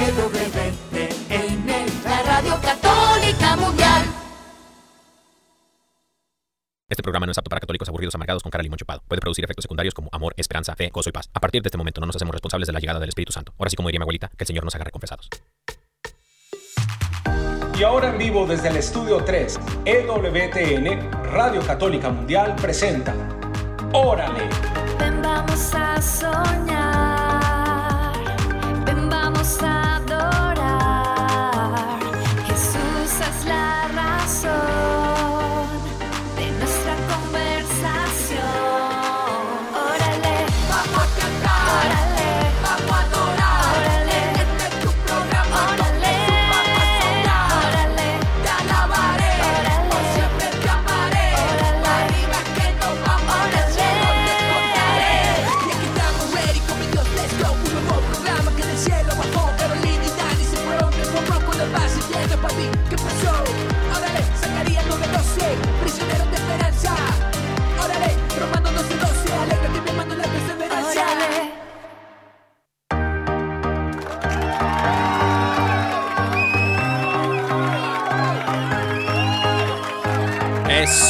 EWTN, la radio católica mundial. Este programa no es apto para católicos aburridos amargados con cara de limón chupado. Puede producir efectos secundarios como amor, esperanza, fe, gozo y paz. A partir de este momento no nos hacemos responsables de la llegada del Espíritu Santo. Ahora sí, como diría mi abuelita, que el Señor nos haga reconfesados. Y ahora en vivo desde el estudio 3, EWTN, Radio Católica Mundial presenta Órale. Ven, vamos a soñar.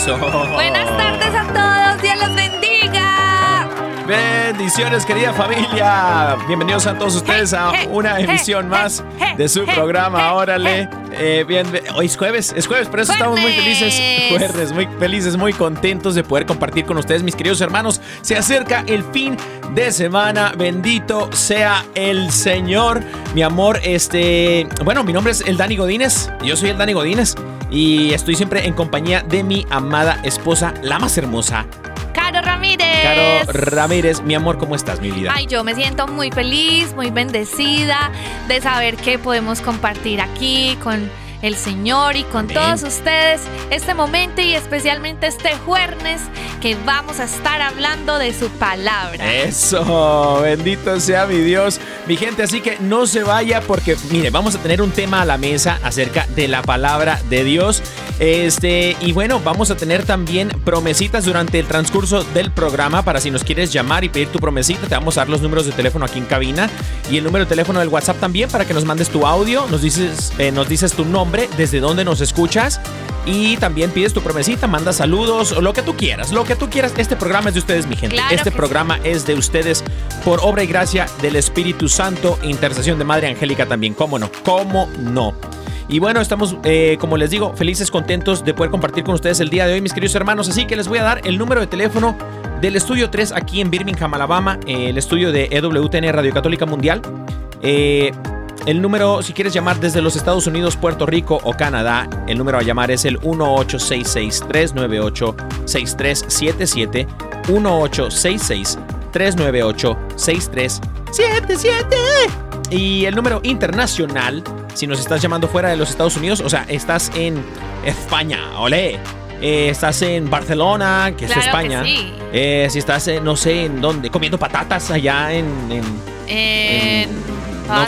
Eso. Buenas tardes a todos, Dios los bendiga. Bendiciones, querida familia. Bienvenidos a todos ustedes a una emisión más de su programa. Órale. Eh, bien, hoy es jueves, es jueves, por eso estamos muy felices. Jueves, muy felices, muy contentos de poder compartir con ustedes, mis queridos hermanos. Se acerca el fin de semana. Bendito sea el Señor. Mi amor, este. Bueno, mi nombre es el Dani Godínez. Yo soy el Dani Godínez. Y estoy siempre en compañía de mi amada esposa, la más hermosa, Caro Ramírez. Caro Ramírez. Mi amor, ¿cómo estás, mi vida? Ay, yo me siento muy feliz, muy bendecida de saber que podemos compartir aquí con el Señor y con Amén. todos ustedes este momento y especialmente este jueves que vamos a estar hablando de su palabra. Eso, bendito sea mi Dios, mi gente, así que no se vaya porque, mire, vamos a tener un tema a la mesa acerca de la palabra de Dios. Este, y bueno, vamos a tener también promesitas durante el transcurso del programa para si nos quieres llamar y pedir tu promesita, te vamos a dar los números de teléfono aquí en cabina y el número de teléfono del WhatsApp también para que nos mandes tu audio, nos dices, eh, nos dices tu nombre, desde dónde nos escuchas y también pides tu promesita, manda saludos o lo que tú quieras, lo que tú quieras. Este programa es de ustedes, mi gente. Claro este programa es de ustedes por obra y gracia del Espíritu Santo, intercesión de Madre Angélica también. ¿Cómo no? ¿Cómo no? Y bueno, estamos, eh, como les digo, felices, contentos de poder compartir con ustedes el día de hoy, mis queridos hermanos. Así que les voy a dar el número de teléfono del estudio 3 aquí en Birmingham, Alabama, eh, el estudio de EWTN Radio Católica Mundial. Eh, el número, si quieres llamar desde los Estados Unidos, Puerto Rico o Canadá, el número a llamar es el 1866-398-6377. 1866-398-6377. Y el número internacional, si nos estás llamando fuera de los Estados Unidos, o sea, estás en España, olé. Eh, estás en Barcelona, que Claro es que España. sí. Eh, si estás, en, no sé, en dónde, comiendo patatas allá en- en En,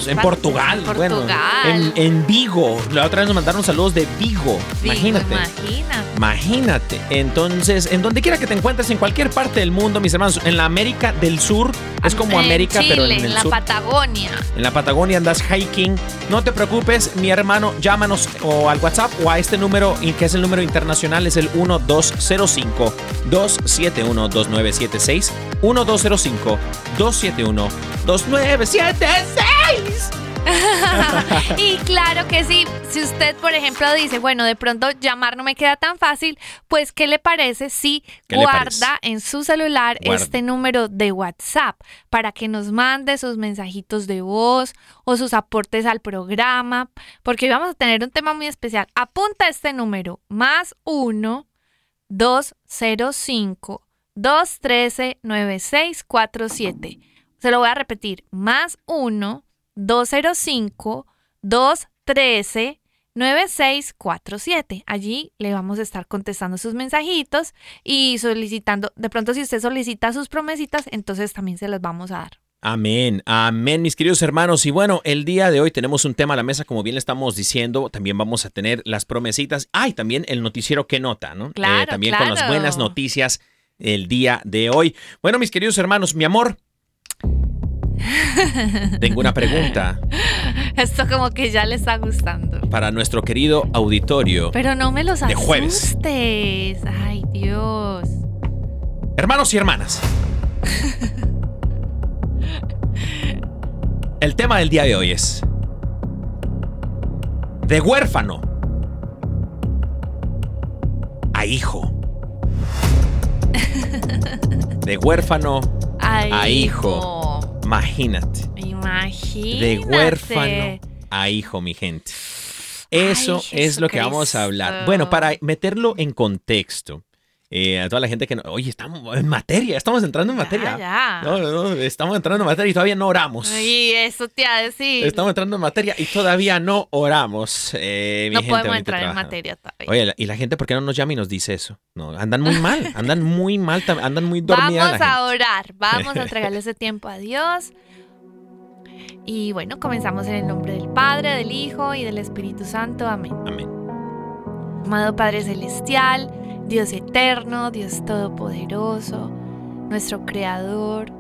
en Portugal, bueno, Portugal. en, en Vigo. La otra vez nos mandaron saludos de Vigo. Digo, Imagínate. Imagínate. Imagínate. Entonces, en donde quiera que te encuentres, en cualquier parte del mundo, mis hermanos, en la América del Sur, es como En América, Chile, pero en el la sur. Patagonia. En la Patagonia andas hiking. No te preocupes, mi hermano, llámanos o al WhatsApp o a este número, que es el número internacional, es el 1205-271-2976. 1205-271-2976. y claro que sí, si usted, por ejemplo, dice, bueno, de pronto llamar no me queda tan fácil, pues, ¿qué le parece si ¿Qué le guarda parece? en su celular Guarda. este número de WhatsApp para que nos mande sus mensajitos de voz o sus aportes al programa? Porque hoy vamos a tener un tema muy especial. Apunta este número, más 1 205 213 9647. Se lo voy a repetir, más 1 205 213 9647. Allí le vamos a estar contestando sus mensajitos y solicitando, de pronto si usted solicita sus promesitas, entonces también se las vamos a dar. Amén, amén, mis queridos hermanos. Y bueno, el día de hoy tenemos un tema a la mesa, como bien le estamos diciendo. También vamos a tener las promesitas. Ah, y también el noticiero que nota, ¿no? Eh, Claro, también con las buenas noticias el día de hoy. Bueno, mis queridos hermanos, mi amor. Tengo una pregunta. Esto como que ya le está gustando. para nuestro querido auditorio. Pero no me los De jueves. Ay, Dios. Hermanos y hermanas. El tema del día de hoy es de huérfano a hijo. De huérfano a hijo. Imagínate. Imagínate. De huérfano a hijo, mi gente. Eso Ay, es lo que vamos a hablar. Bueno, para meterlo en contexto, eh, a toda la gente que no. Oye, estamos en materia, estamos entrando en materia. Ya. No, no, estamos entrando en materia y todavía no oramos. Ay, eso te iba a decir. Estamos entrando en materia y todavía no oramos. eh, no gente podemos entrar en materia todavía. Oye, y la gente, ¿por qué no nos llama y nos dice eso? No, andan muy mal, andan muy mal, andan muy dormidas. Vamos a orar, vamos a entregarle ese tiempo a Dios. Y bueno, comenzamos en el nombre del Padre, del Hijo y del Espíritu Santo. Amén. Amén. Amado Padre Celestial, Dios eterno, Dios todopoderoso, nuestro Creador,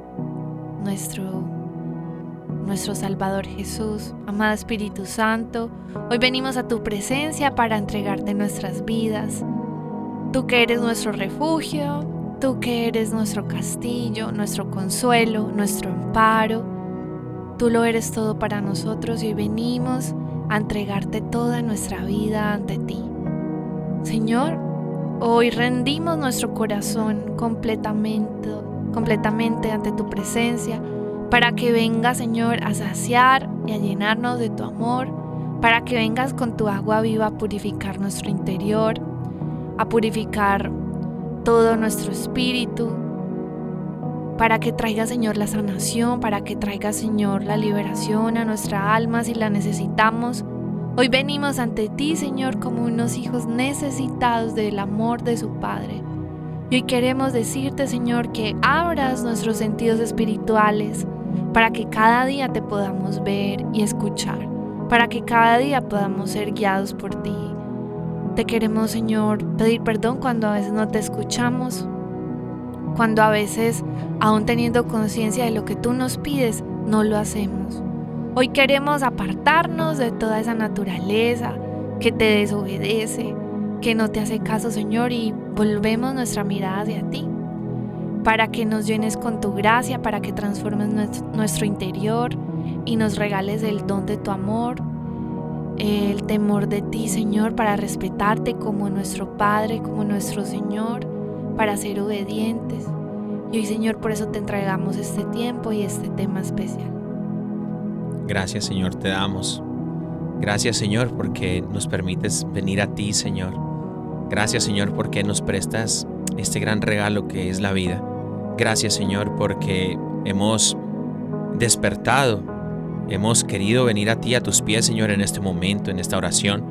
nuestro, nuestro Salvador Jesús, amado Espíritu Santo, hoy venimos a tu presencia para entregarte nuestras vidas. Tú que eres nuestro refugio, tú que eres nuestro castillo, nuestro consuelo, nuestro amparo. Tú lo eres todo para nosotros y hoy venimos a entregarte toda nuestra vida ante ti. Señor, hoy rendimos nuestro corazón completamente, completamente ante tu presencia, para que vengas, Señor, a saciar y a llenarnos de tu amor, para que vengas con tu agua viva a purificar nuestro interior, a purificar todo nuestro espíritu, para que traiga, Señor, la sanación, para que traiga, Señor, la liberación a nuestra alma si la necesitamos. Hoy venimos ante ti, Señor, como unos hijos necesitados del amor de su Padre. Y hoy queremos decirte, Señor, que abras nuestros sentidos espirituales para que cada día te podamos ver y escuchar, para que cada día podamos ser guiados por ti. Te queremos, Señor, pedir perdón cuando a veces no te escuchamos, cuando a veces, aún teniendo conciencia de lo que tú nos pides, no lo hacemos. Hoy queremos apartarnos de toda esa naturaleza que te desobedece, que no te hace caso, Señor, y volvemos nuestra mirada hacia ti, para que nos llenes con tu gracia, para que transformes nues- nuestro interior y nos regales el don de tu amor, el temor de ti, Señor, para respetarte como nuestro Padre, como nuestro Señor, para ser obedientes. Y hoy, Señor, por eso te entregamos este tiempo y este tema especial. Gracias, Señor, te damos. Gracias, Señor, porque nos permites venir a ti, Señor. Gracias, Señor, porque nos prestas este gran regalo que es la vida. Gracias, Señor, porque hemos despertado, hemos querido venir a ti, a tus pies, Señor, en este momento, en esta oración,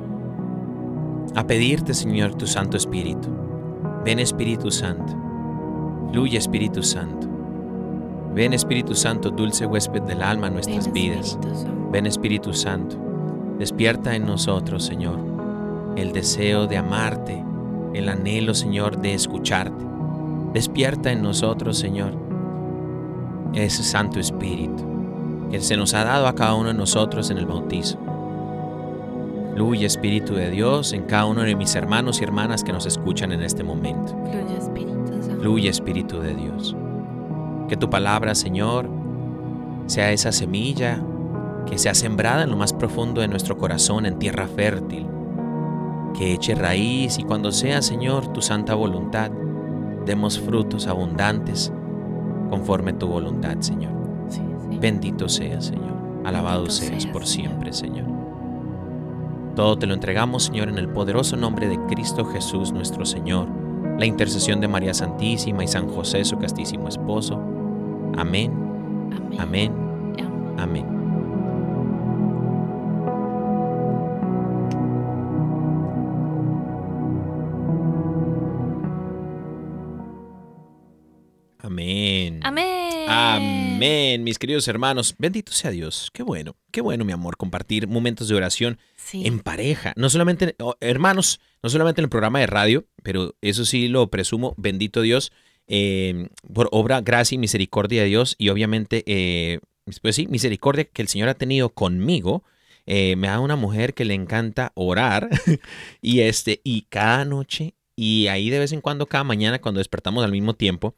a pedirte, Señor, tu Santo Espíritu. Ven, Espíritu Santo. Fluye, Espíritu Santo. Ven, Espíritu Santo, dulce huésped del alma a nuestras Ven, vidas. Espíritu. Ven Espíritu Santo, despierta en nosotros, Señor, el deseo de amarte, el anhelo, Señor, de escucharte. Despierta en nosotros, Señor, ese Santo Espíritu que se nos ha dado a cada uno de nosotros en el bautizo. Fluye Espíritu de Dios en cada uno de mis hermanos y hermanas que nos escuchan en este momento. Fluye, Espíritu. Fluye Espíritu de Dios. Que tu palabra, Señor, sea esa semilla que sea sembrada en lo más profundo de nuestro corazón, en tierra fértil. Que eche raíz y cuando sea, Señor, tu santa voluntad, demos frutos abundantes conforme tu voluntad, Señor. Sí, sí. Bendito seas, Señor. Alabado Bendito seas seas, por siempre, Señor. Todo te lo entregamos, Señor, en el poderoso nombre de Cristo Jesús, nuestro Señor. La intercesión de María Santísima y San José, su castísimo esposo. Amén, Amén. amén, Amén. amén. Amén. Mis queridos hermanos. Bendito sea Dios. Qué bueno, qué bueno, mi amor, compartir momentos de oración Sí. en pareja. No solamente, oh, hermanos, no solamente en el programa de radio, pero eso sí lo presumo, bendito Dios, eh, por obra, gracia y misericordia de Dios y obviamente, eh, pues sí, misericordia que el Señor ha tenido conmigo. eh, me da una mujer que le encanta orar y este y cada noche y ahí de vez en cuando cada mañana cuando despertamos al mismo tiempo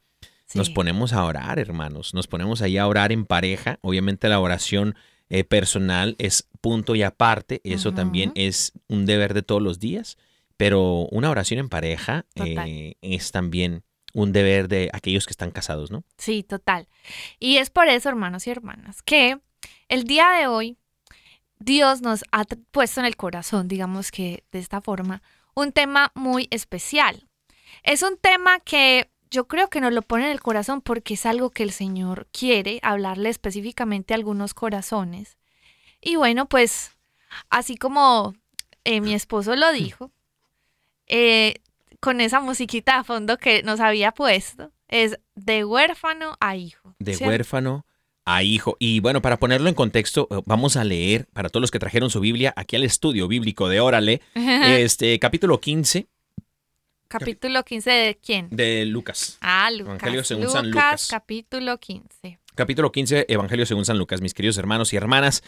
nos ponemos a orar, hermanos. Nos ponemos ahí a orar en pareja. Obviamente la oración eh, personal es punto y aparte. Eso también es un deber de todos los días. Pero una oración en pareja eh, es también un deber de aquellos que están casados, ¿no? Sí, total. Y es por eso, hermanos y hermanas, que el día de hoy Dios nos ha puesto en el corazón, digamos que de esta forma, un tema muy especial. Es un tema que yo creo que nos lo pone en el corazón porque es algo que el Señor quiere hablarle específicamente a algunos corazones. Y bueno, pues así como eh, mi esposo lo dijo, eh, con esa musiquita a fondo que nos había puesto, es de huérfano a hijo. De huérfano a hijo. Y bueno, para ponerlo en contexto, eh, vamos a leer para todos los que trajeron su Biblia aquí al estudio bíblico de Órale, este capítulo 15 Capítulo 15 de quién? de Lucas. Ah, Lucas. Evangelio según San Lucas. capítulo 15. Capítulo 15, Evangelio según San Lucas, mis queridos hermanos y hermanas.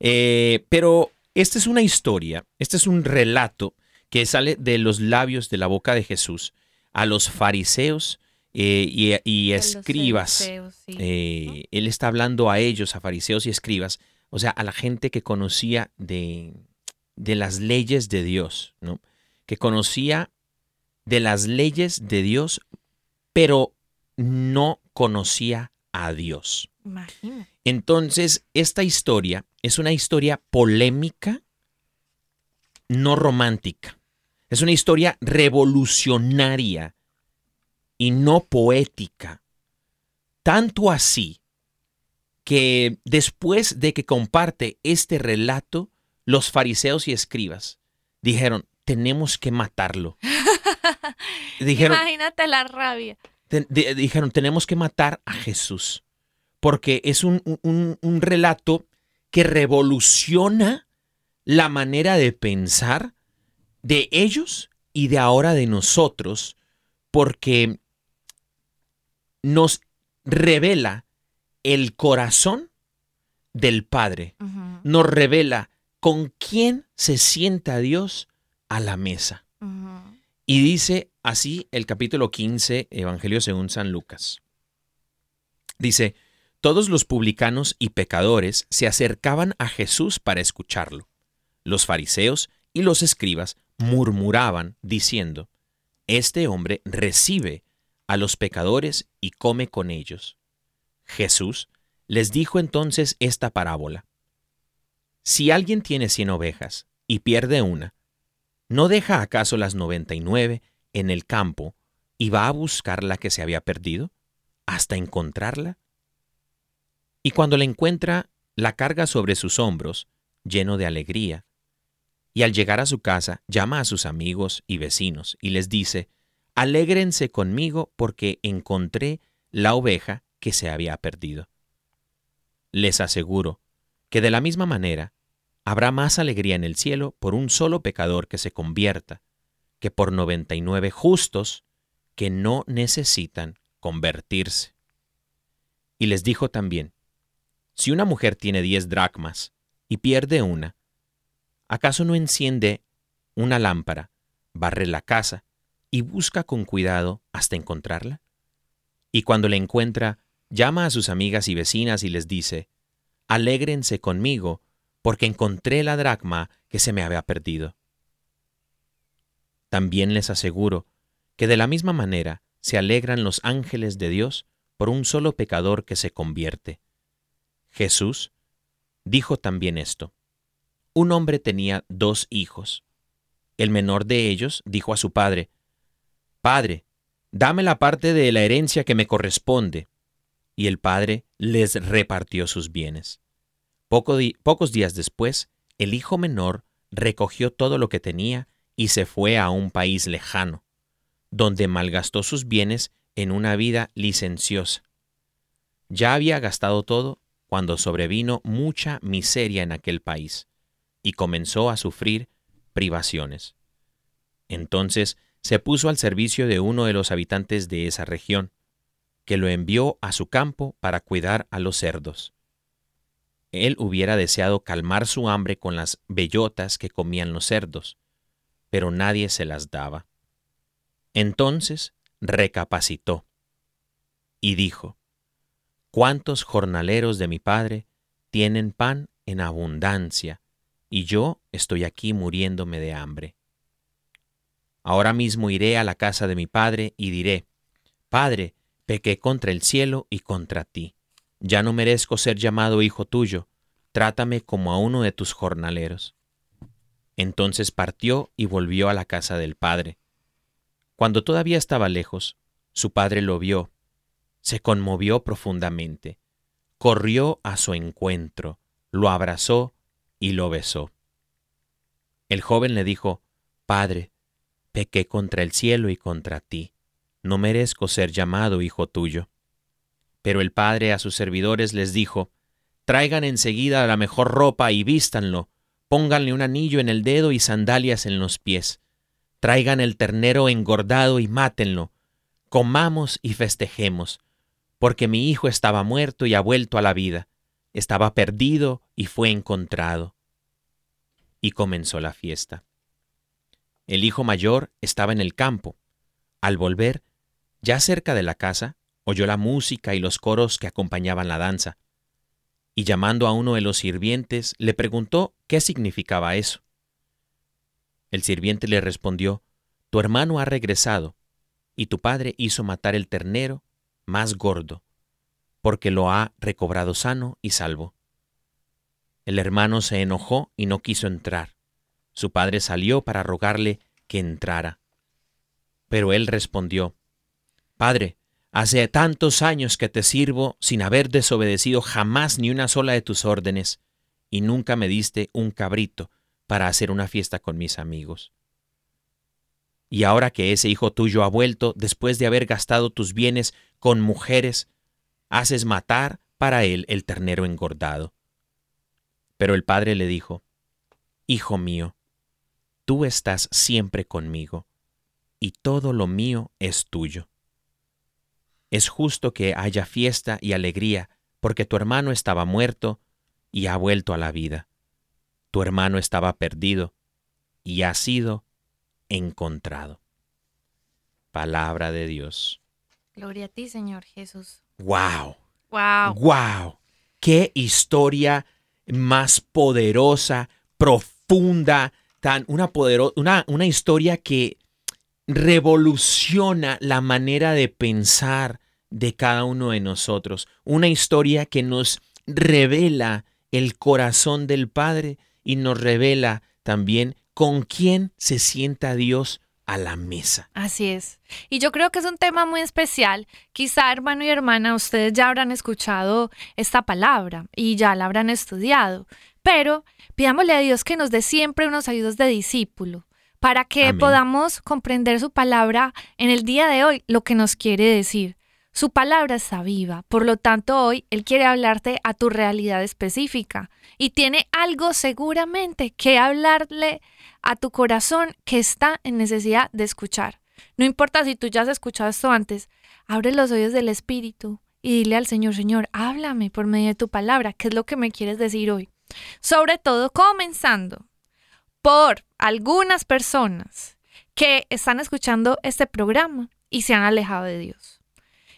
Eh, pero esta es una historia, este es un relato que sale de los labios de la boca de Jesús a los fariseos eh, y, los escribas. sí. Eh, él está hablando a ellos, a fariseos y escribas, o sea, a la gente que conocía de, de las leyes de Dios, ¿no? Que conocía de las leyes de Dios, pero no conocía a Dios. Imagínate. Entonces, esta historia es una historia polémica, no romántica. Es una historia revolucionaria y no poética. Tanto así que después de que comparte este relato, los fariseos y escribas dijeron, tenemos que matarlo. Dijeron, Imagínate la rabia. Dijeron, tenemos que matar a Jesús, porque es un, un- un relato que revoluciona la manera de pensar de ellos y de ahora de nosotros, porque nos revela el corazón del Padre, nos revela con quién se sienta Dios a la mesa. Y dice así el capítulo 15, Evangelio según San Lucas. Dice, todos los publicanos y pecadores se acercaban a Jesús para escucharlo. Los fariseos y los escribas murmuraban diciendo, Este hombre recibe a los pecadores y come con ellos. Jesús les dijo entonces esta parábola. Si alguien tiene cien ovejas y pierde una, ¿no deja acaso las noventa y nueve en el campo y va a buscar la que se había perdido hasta encontrarla? Y cuando la encuentra, la carga sobre sus hombros, lleno de alegría. Y al llegar a su casa, llama a sus amigos y vecinos y les dice, Alégrense conmigo porque encontré la oveja que se había perdido. Les aseguro que de la misma manera habrá más alegría en el cielo por un solo pecador que se convierta que por 99 justos que no necesitan convertirse. Y les dijo también, si una mujer tiene diez dracmas y pierde una, ¿acaso no enciende una lámpara, barre la casa y busca con cuidado hasta encontrarla? Y cuando la encuentra, llama a sus amigas y vecinas y les dice, Alégrense conmigo, porque encontré la dracma que se me había perdido. También les aseguro que de la misma manera se alegran los ángeles de Dios por un solo pecador que se convierte. Jesús dijo también esto. Un hombre tenía dos hijos. El menor de ellos dijo a su padre, Padre, dame la parte de la herencia que me corresponde. Y el padre les repartió sus bienes. Pocos días después, el hijo menor recogió todo lo que tenía y se fue a un país lejano, donde malgastó sus bienes en una vida licenciosa. Ya había gastado todo cuando sobrevino mucha miseria en aquel país y comenzó a sufrir privaciones. Entonces se puso al servicio de uno de los habitantes de esa región, que lo envió a su campo para cuidar a los cerdos. él hubiera deseado calmar su hambre con las bellotas que comían los cerdos, pero nadie se las daba. Entonces recapacitó y dijo, ¿Cuántos jornaleros de mi padre tienen pan en abundancia y yo estoy aquí muriéndome de hambre? Ahora mismo iré a la casa de mi padre y diré, Padre, pequé contra el cielo y contra ti. Ya no merezco ser llamado hijo tuyo, trátame como a uno de tus jornaleros. Entonces partió y volvió a la casa del padre. Cuando todavía estaba lejos, su padre lo vio, se conmovió profundamente, corrió a su encuentro, lo abrazó y lo besó. El joven le dijo, Padre, pequé contra el cielo y contra ti, no merezco ser llamado hijo tuyo. Pero el padre a sus servidores les dijo, Traigan enseguida la mejor ropa y vístanlo, pónganle un anillo en el dedo y sandalias en los pies. Traigan el ternero engordado y mátenlo. Comamos y festejemos, porque mi hijo estaba muerto y ha vuelto a la vida, estaba perdido y fue encontrado. Y comenzó la fiesta. El hijo mayor estaba en el campo. Al volver, ya cerca de la casa, oyó la música y los coros que acompañaban la danza, y llamando a uno de los sirvientes, le preguntó qué significaba eso. El sirviente le respondió, Tu hermano ha regresado, y tu padre hizo matar el ternero más gordo, porque lo ha recobrado sano y salvo. El hermano se enojó y no quiso entrar. Su padre salió para rogarle que entrara. Pero él respondió, Padre, Hace tantos años que te sirvo sin haber desobedecido jamás ni una sola de tus órdenes, y nunca me diste un cabrito para hacer una fiesta con mis amigos. Y ahora que ese hijo tuyo ha vuelto, después de haber gastado tus bienes con mujeres, haces matar para él el ternero engordado. Pero el padre le dijo, Hijo mío, tú estás siempre conmigo, y todo lo mío es tuyo es justo que haya fiesta y alegría, porque tu hermano estaba muerto y ha vuelto a la vida. Tu hermano estaba perdido y ha sido encontrado. Palabra de Dios. Gloria a ti, Señor Jesús. ¡Wow! Wow. ¡Wow! ¡Qué historia más poderosa, profunda, tan una, una, una historia que revoluciona la manera de pensar, de cada uno de nosotros. Una historia que nos revela el corazón del Padre y nos revela también con quién se sienta Dios a la mesa. Así es. Y yo creo que es un tema muy especial. Quizá, hermano y hermana, ustedes ya habrán escuchado esta palabra y ya la habrán estudiado. Pero pidámosle a Dios que nos dé siempre unos ayudos de discípulo para que podamos comprender su palabra en el día de hoy, lo que nos quiere decir. Su palabra está viva, por lo tanto hoy Él quiere hablarte a tu realidad específica y tiene algo seguramente que hablarle a tu corazón que está en necesidad de escuchar. No importa si tú ya has escuchado esto antes, abre los oídos del Espíritu y dile al Señor, Señor, háblame por medio de tu palabra, ¿qué es lo que me quieres decir hoy? Sobre todo comenzando por algunas personas que están escuchando este programa y se han alejado de Dios.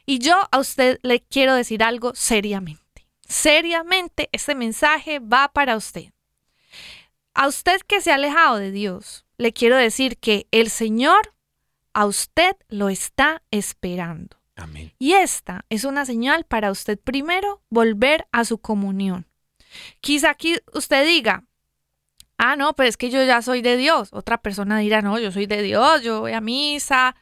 Y yo a usted le quiero decir algo seriamente. Seriamente, este mensaje va para usted. A usted que se ha alejado de Dios, le quiero decir que el Señor a usted lo está esperando. Amén. Y esta es una señal para usted primero volver a su comunión. Quizá aquí usted diga, ah, no, pues es que yo ya soy de Dios. Otra persona dirá, no, yo soy de Dios, yo voy a misa.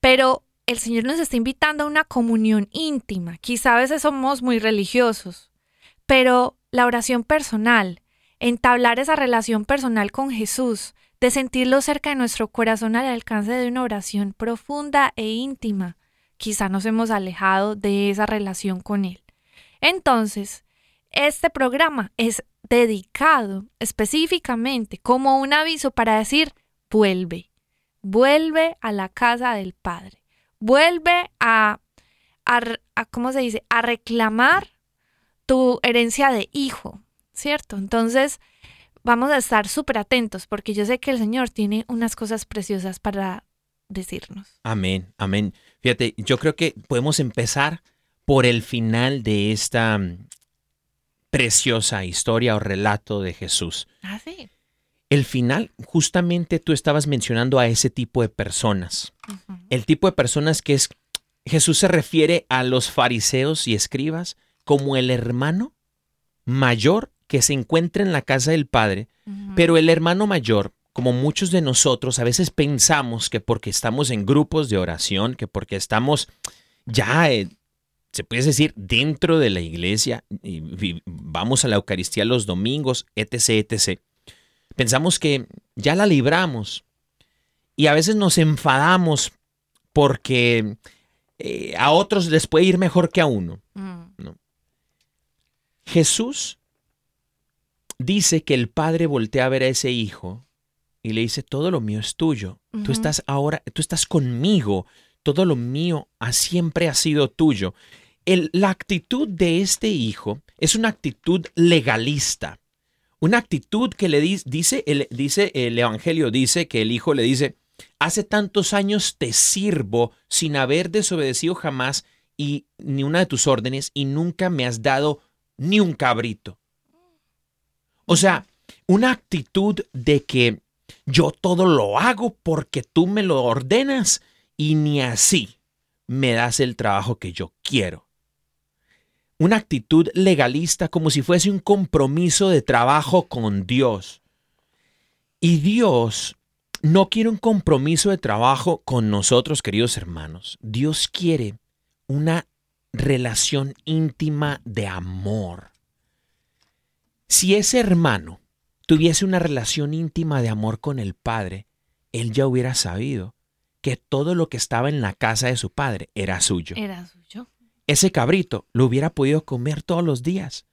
Pero el Señor nos está invitando a una comunión íntima. Quizá a veces somos muy religiosos, pero la oración personal, entablar esa relación personal con Jesús, de sentirlo cerca de nuestro corazón al alcance de una oración profunda e íntima, quizá nos hemos alejado de esa relación con Él. Entonces, este programa es dedicado específicamente como un aviso para decir, vuelve, vuelve a la casa del Padre vuelve a, a, ¿cómo se dice? A reclamar tu herencia de hijo, ¿cierto? Entonces, vamos a estar súper atentos porque yo sé que el Señor tiene unas cosas preciosas para decirnos. Amén, amén. Fíjate, yo creo que podemos empezar por el final de esta mm, preciosa historia o relato de Jesús. Ah, sí. El final, justamente tú estabas mencionando a ese tipo de personas. El tipo de personas que es, Jesús se refiere a los fariseos y escribas como el hermano mayor que se encuentra en la casa del Padre, pero el hermano mayor, como muchos de nosotros, a veces pensamos que porque estamos en grupos de oración, que porque estamos ya, eh, se puede decir, dentro de la iglesia, y vamos a la Eucaristía los domingos, etc., etc., pensamos que ya la libramos. Y a veces nos enfadamos porque eh, a otros les puede ir mejor que a uno. Mm, Jesús dice que el padre voltea a ver a ese hijo y le dice, todo lo mío es tuyo. Tú estás ahora, tú estás conmigo. Todo lo mío ha, siempre ha sido tuyo. El- la actitud de este hijo es una actitud legalista. Una actitud que le dis- dice, el, dice el Evangelio, dice que el hijo le dice, hace tantos años te sirvo sin haber desobedecido jamás y ni una de tus órdenes y nunca me has dado ni un cabrito. O sea, una actitud de que yo todo lo hago porque tú me lo ordenas y ni así me das el trabajo que yo quiero. Una actitud legalista como si fuese un compromiso de trabajo con Dios. Y Dios no quiere un compromiso de trabajo con nosotros, queridos hermanos. Dios quiere una relación íntima de amor. Si ese hermano tuviese una relación íntima de amor con el Padre, él ya hubiera sabido que todo lo que estaba en la casa de su Padre era suyo. Era suyo. Ese cabrito lo hubiera podido comer todos los días,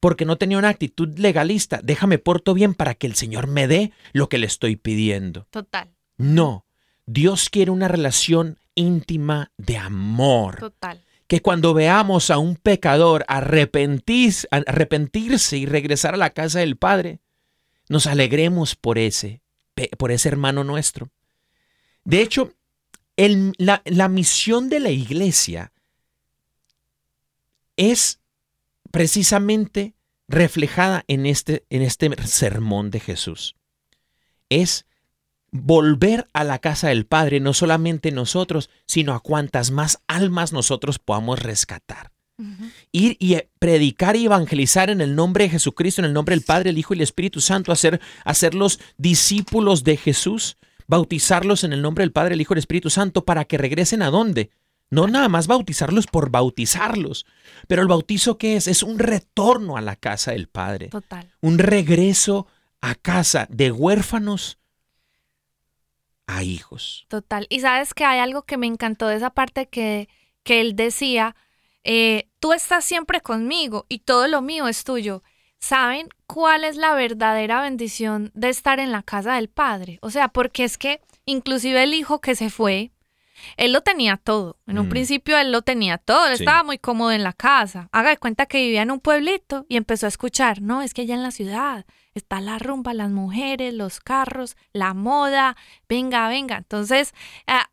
porque no tenía una actitud legalista. Déjame porto bien para que el Señor me dé lo que le estoy pidiendo. Total, No, Dios quiere una relación íntima de amor total. que cuando veamos a un pecador arrepentir- arrepentirse y regresar a la casa del Padre, nos alegremos por ese, por ese hermano nuestro. De hecho, el- la, la misión de la iglesia es precisamente reflejada en este, en este sermón de Jesús. Es volver a la casa del Padre, no solamente nosotros, sino a cuantas más almas nosotros podamos rescatar. Ir y predicar y evangelizar en el nombre de Jesucristo, en el nombre del Padre, el Hijo y el Espíritu Santo, hacer, hacerlos discípulos de Jesús, bautizarlos en el nombre del Padre, el Hijo y el Espíritu Santo, para que regresen a dónde. No nada más bautizarlos por bautizarlos, pero el bautizo que es? Es un retorno a la casa del Padre Total. un regreso a casa de huérfanos a hijos. Total. Y sabes que hay algo que me encantó de esa parte que, que él decía, eh, tú estás siempre conmigo y todo lo mío es tuyo. ¿Saben cuál es la verdadera bendición de estar en la casa del Padre? O sea, porque es que inclusive el hijo que se fue, él lo tenía todo. En un Mm. principio él lo tenía todo, él Sí. estaba muy cómodo en la casa. Haga de cuenta que vivía en un pueblito y empezó a escuchar, no, es que allá en la ciudad está la rumba, las mujeres, los carros, la moda, venga, venga. Entonces,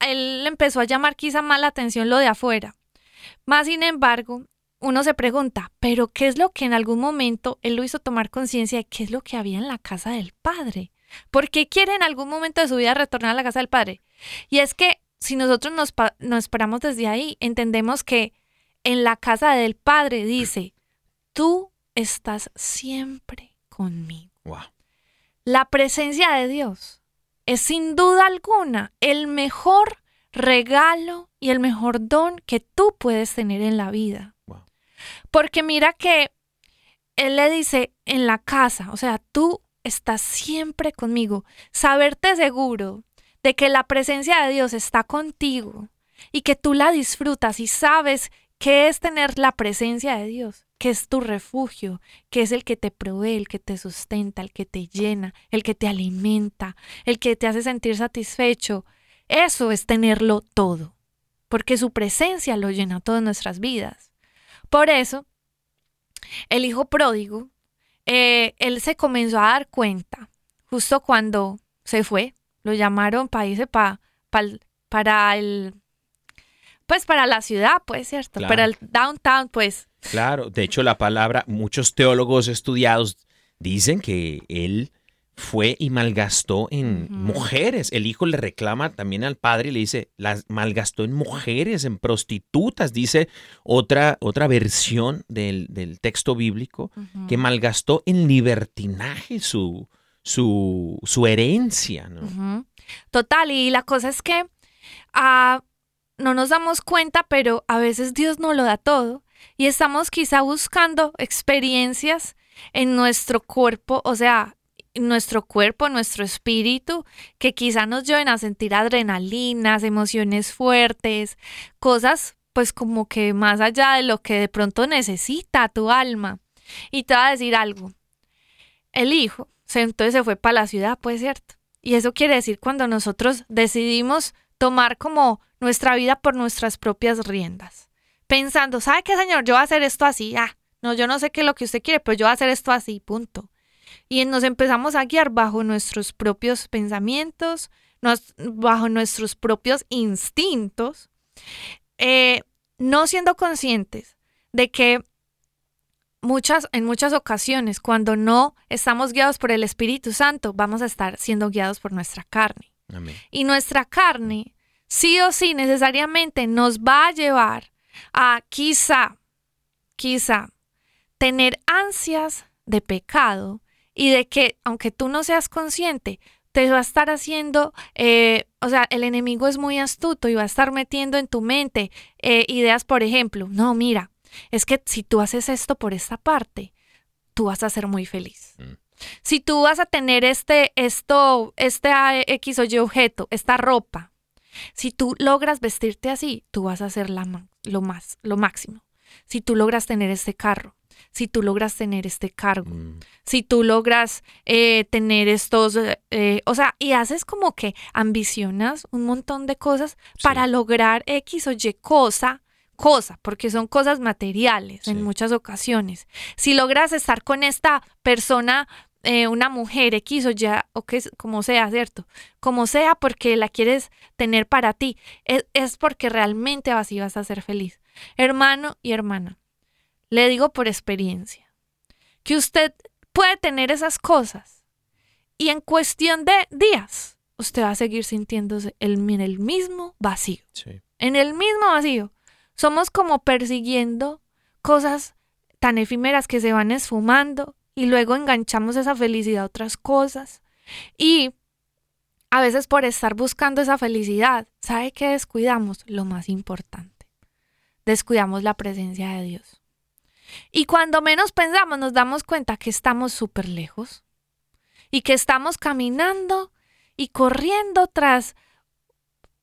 él empezó a llamar quizá más la atención lo de afuera. Más sin embargo, uno se pregunta, ¿pero qué es lo que en algún momento él lo hizo tomar conciencia de qué es lo que había en la casa del padre? ¿Por qué quiere en algún momento de su vida retornar a la casa del padre? Y es que si nosotros nos, nos paramos desde ahí, entendemos que en la casa del padre dice, tú estás siempre conmigo. Wow. La presencia de Dios es sin duda alguna el mejor regalo y el mejor don que tú puedes tener en la vida. Wow. Porque mira que Él le dice en la casa, o sea, tú estás siempre conmigo. Saberte seguro de que la presencia de Dios está contigo y que tú la disfrutas y sabes qué es tener la presencia de Dios, que es tu refugio, que es el que te provee, el que te sustenta, el que te llena, el que te alimenta, el que te hace sentir satisfecho. Eso es tenerlo todo, porque su presencia lo llena todas nuestras vidas. Por eso, el hijo pródigo, eh, él se comenzó a dar cuenta justo cuando se fue. Lo llamaron para irse pa- pa'l- para el, pues para la ciudad, pues cierto, Claro. para el downtown, pues. Claro, de hecho la palabra, muchos teólogos estudiados dicen que él fue y malgastó en mujeres. El hijo le reclama también al padre y le dice, las malgastó en mujeres, en prostitutas, dice otra, otra versión del, del texto bíblico, que malgastó en libertinaje su, su, su herencia, ¿no? Total, y la cosa es que ah, no nos damos cuenta, pero a veces Dios no lo da todo y estamos quizá buscando experiencias en nuestro cuerpo, o sea, nuestro cuerpo, nuestro espíritu, que quizá nos lleven a sentir adrenalinas, emociones fuertes, cosas pues como que más allá de lo que de pronto necesita tu alma. Y te voy a decir algo. El hijo entonces se fue para la ciudad, pues cierto. Y eso quiere decir cuando nosotros decidimos tomar como nuestra vida por nuestras propias riendas. Pensando, ¿sabe qué, señor? Yo voy a hacer esto así. Ah, no, yo no sé qué es lo que usted quiere, pero yo voy a hacer esto así, punto. Y nos empezamos a guiar bajo nuestros propios pensamientos, bajo nuestros propios instintos, eh, no siendo conscientes de que muchas, en muchas ocasiones, cuando no estamos guiados por el Espíritu Santo, vamos a estar siendo guiados por nuestra carne. Amén. Y nuestra carne, sí o sí, necesariamente nos va a llevar a quizá, quizá, tener ansias de pecado y de que, aunque tú no seas consciente, te va a estar haciendo, eh, o sea, el enemigo es muy astuto y va a estar metiendo en tu mente eh, ideas, por ejemplo, no, mira, es que si tú haces esto por esta parte, tú vas a ser muy feliz. Mm. Si tú vas a tener este, esto, este X o Y objeto, esta ropa, si tú logras vestirte así, tú vas a ser la, lo más, lo máximo. Si tú logras tener este carro, si tú logras tener este cargo, Mm. si tú logras eh, tener estos, eh, eh, o sea, y haces como que ambicionas un montón de cosas Sí. para lograr X o Y cosa, cosa, porque son cosas materiales Sí. en muchas ocasiones. Si logras estar con esta persona, eh, una mujer X o Y, o que es- como sea, ¿cierto? Como sea porque la quieres tener para ti, es, es porque realmente así vas a ser feliz. Hermano y hermana, le digo por experiencia, que usted puede tener esas cosas y en cuestión de días, usted va a seguir sintiéndose el- en el mismo vacío Sí. en el mismo vacío. Somos como persiguiendo cosas tan efímeras que se van esfumando y luego enganchamos esa felicidad a otras cosas. Y a veces por estar buscando esa felicidad, ¿sabe qué descuidamos? Lo más importante. Descuidamos la presencia de Dios. Y cuando menos pensamos nos damos cuenta que estamos súper lejos y que estamos caminando y corriendo tras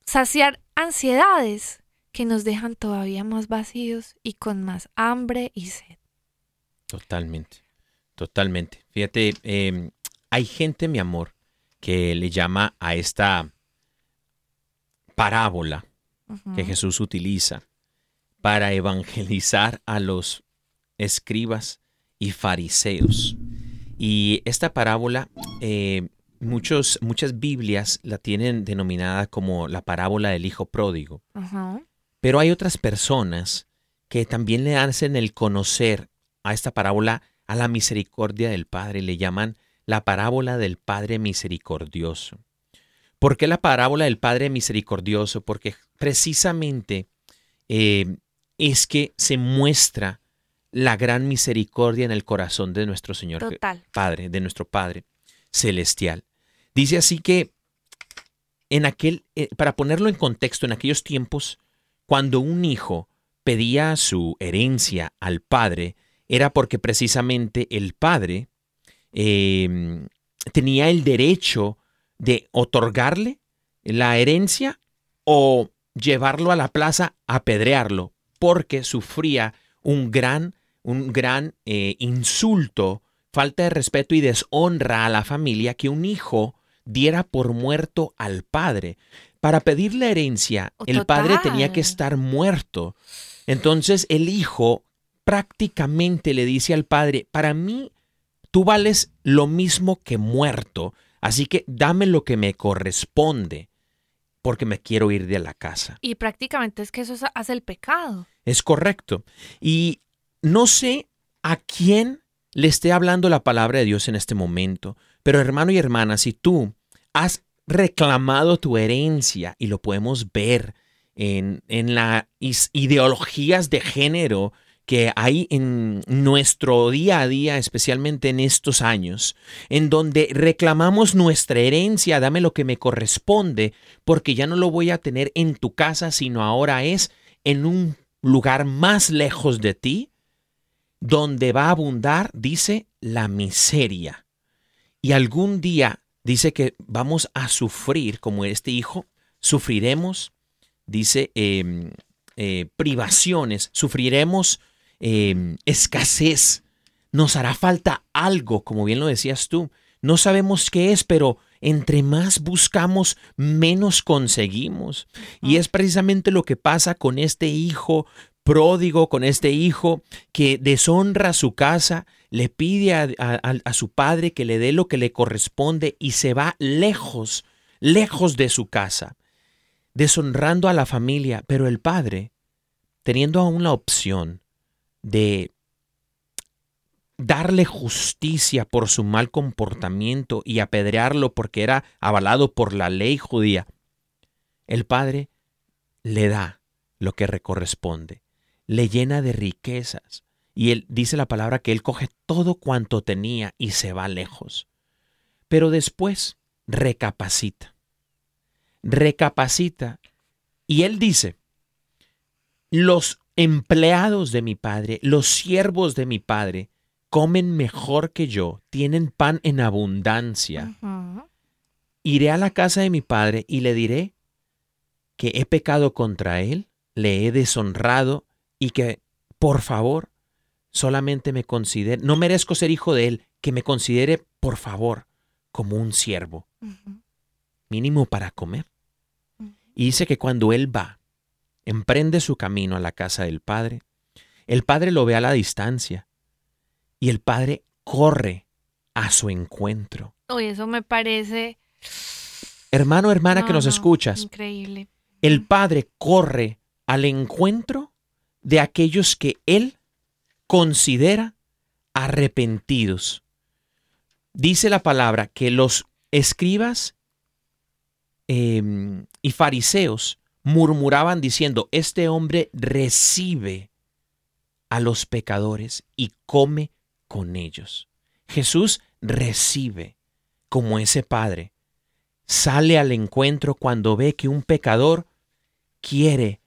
saciar ansiedades que nos dejan todavía más vacíos y con más hambre y sed. Totalmente, totalmente. Fíjate, eh, hay gente, mi amor, que le llama a esta parábola que Jesús utiliza para evangelizar a los escribas y fariseos. Y esta parábola, eh, muchos, muchas Biblias la tienen denominada como la parábola del hijo pródigo. Ajá. Pero hay otras personas que también le hacen el conocer a esta parábola a la misericordia del Padre. Le llaman la parábola del Padre misericordioso. ¿Por qué la parábola del Padre misericordioso? Porque precisamente eh, es que se muestra la gran misericordia en el corazón de nuestro Señor Total. Padre, de nuestro Padre celestial. Dice así que en aquel, eh, para ponerlo en contexto, en aquellos tiempos, cuando un hijo pedía su herencia al padre, era porque precisamente el padre eh, tenía el derecho de otorgarle la herencia o llevarlo a la plaza a apedrearlo, porque sufría un gran, un gran eh, insulto, falta de respeto y deshonra a la familia que un hijo diera por muerto al padre. Para pedir la herencia, Oh, el padre tenía que estar muerto. Entonces el hijo prácticamente le dice al padre, para mí tú vales lo mismo que muerto, así que dame lo que me corresponde, porque me quiero ir de la casa. Y prácticamente es que eso hace el pecado. Es correcto. Y no sé a quién le esté hablando la palabra de Dios en este momento, pero hermano y hermana, si tú has reclamado tu herencia, y lo podemos ver en, en las ideologías de género que hay en nuestro día a día, especialmente en estos años, en donde reclamamos nuestra herencia, dame lo que me corresponde, porque ya no lo voy a tener en tu casa, sino ahora es en un lugar más lejos de ti, donde va a abundar, dice, la miseria. Y algún día dice que vamos a sufrir, como este hijo, sufriremos, dice, em, eh, privaciones, sufriremos em, escasez, nos hará falta algo, como bien lo decías tú. No sabemos qué es, pero entre más buscamos, menos conseguimos. Y es precisamente lo que pasa con este hijo pródigo, con este hijo que deshonra su casa, le pide a, su padre que le dé lo que le corresponde y se va lejos, lejos de su casa, deshonrando a la familia, pero el padre, teniendo aún la opción de darle justicia por su mal comportamiento y apedrearlo porque era avalado por la ley judía, el padre le da lo que le corresponde, le llena de riquezas, y él dice la palabra que él coge todo cuanto tenía y se va lejos. Pero después recapacita. Recapacita. Y él dice, los empleados de mi padre, los siervos de mi padre, comen mejor que yo, tienen pan en abundancia. Iré a la casa de mi padre y le diré que he pecado contra él, le he deshonrado y que, por favor, solamente me considere, no merezco ser hijo de él, que me considere, por favor, como un siervo, mínimo para comer. Y dice que cuando él va, emprende su camino a la casa del Padre, el Padre lo ve a la distancia y el Padre corre a su encuentro. Oye, eso me parece... Hermano, hermana que nos escuchas. Increíble. El Padre corre al encuentro de aquellos que Él considera arrepentidos. Dice la palabra que los escribas em, y fariseos murmuraban diciendo, este hombre recibe a los pecadores y come con ellos. Jesús recibe como ese Padre. Sale al encuentro cuando ve que un pecador quiere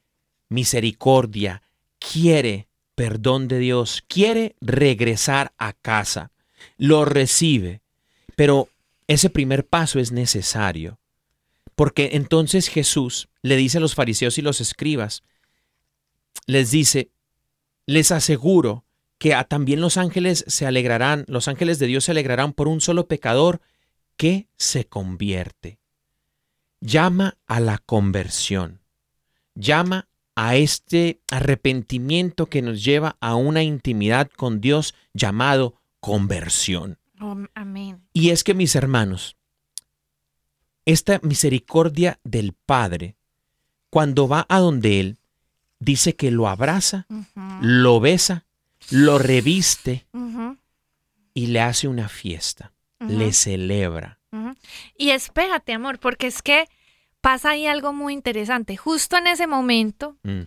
misericordia, quiere perdón de Dios, quiere regresar a casa, lo recibe, pero ese primer paso es necesario, porque entonces Jesús le dice a los fariseos y los escribas, les dice, les aseguro que también los ángeles se alegrarán, los ángeles de Dios se alegrarán por un solo pecador que se convierte. Llama a la conversión, llama a este arrepentimiento que nos lleva a una intimidad con Dios llamado conversión. amén. Y es que mis hermanos, esta misericordia del Padre, cuando va a donde Él, dice que lo abraza, lo besa, lo reviste y le hace una fiesta, le celebra. Y espérate, amor, porque es que pasa ahí algo muy interesante. Justo en ese momento, Mm.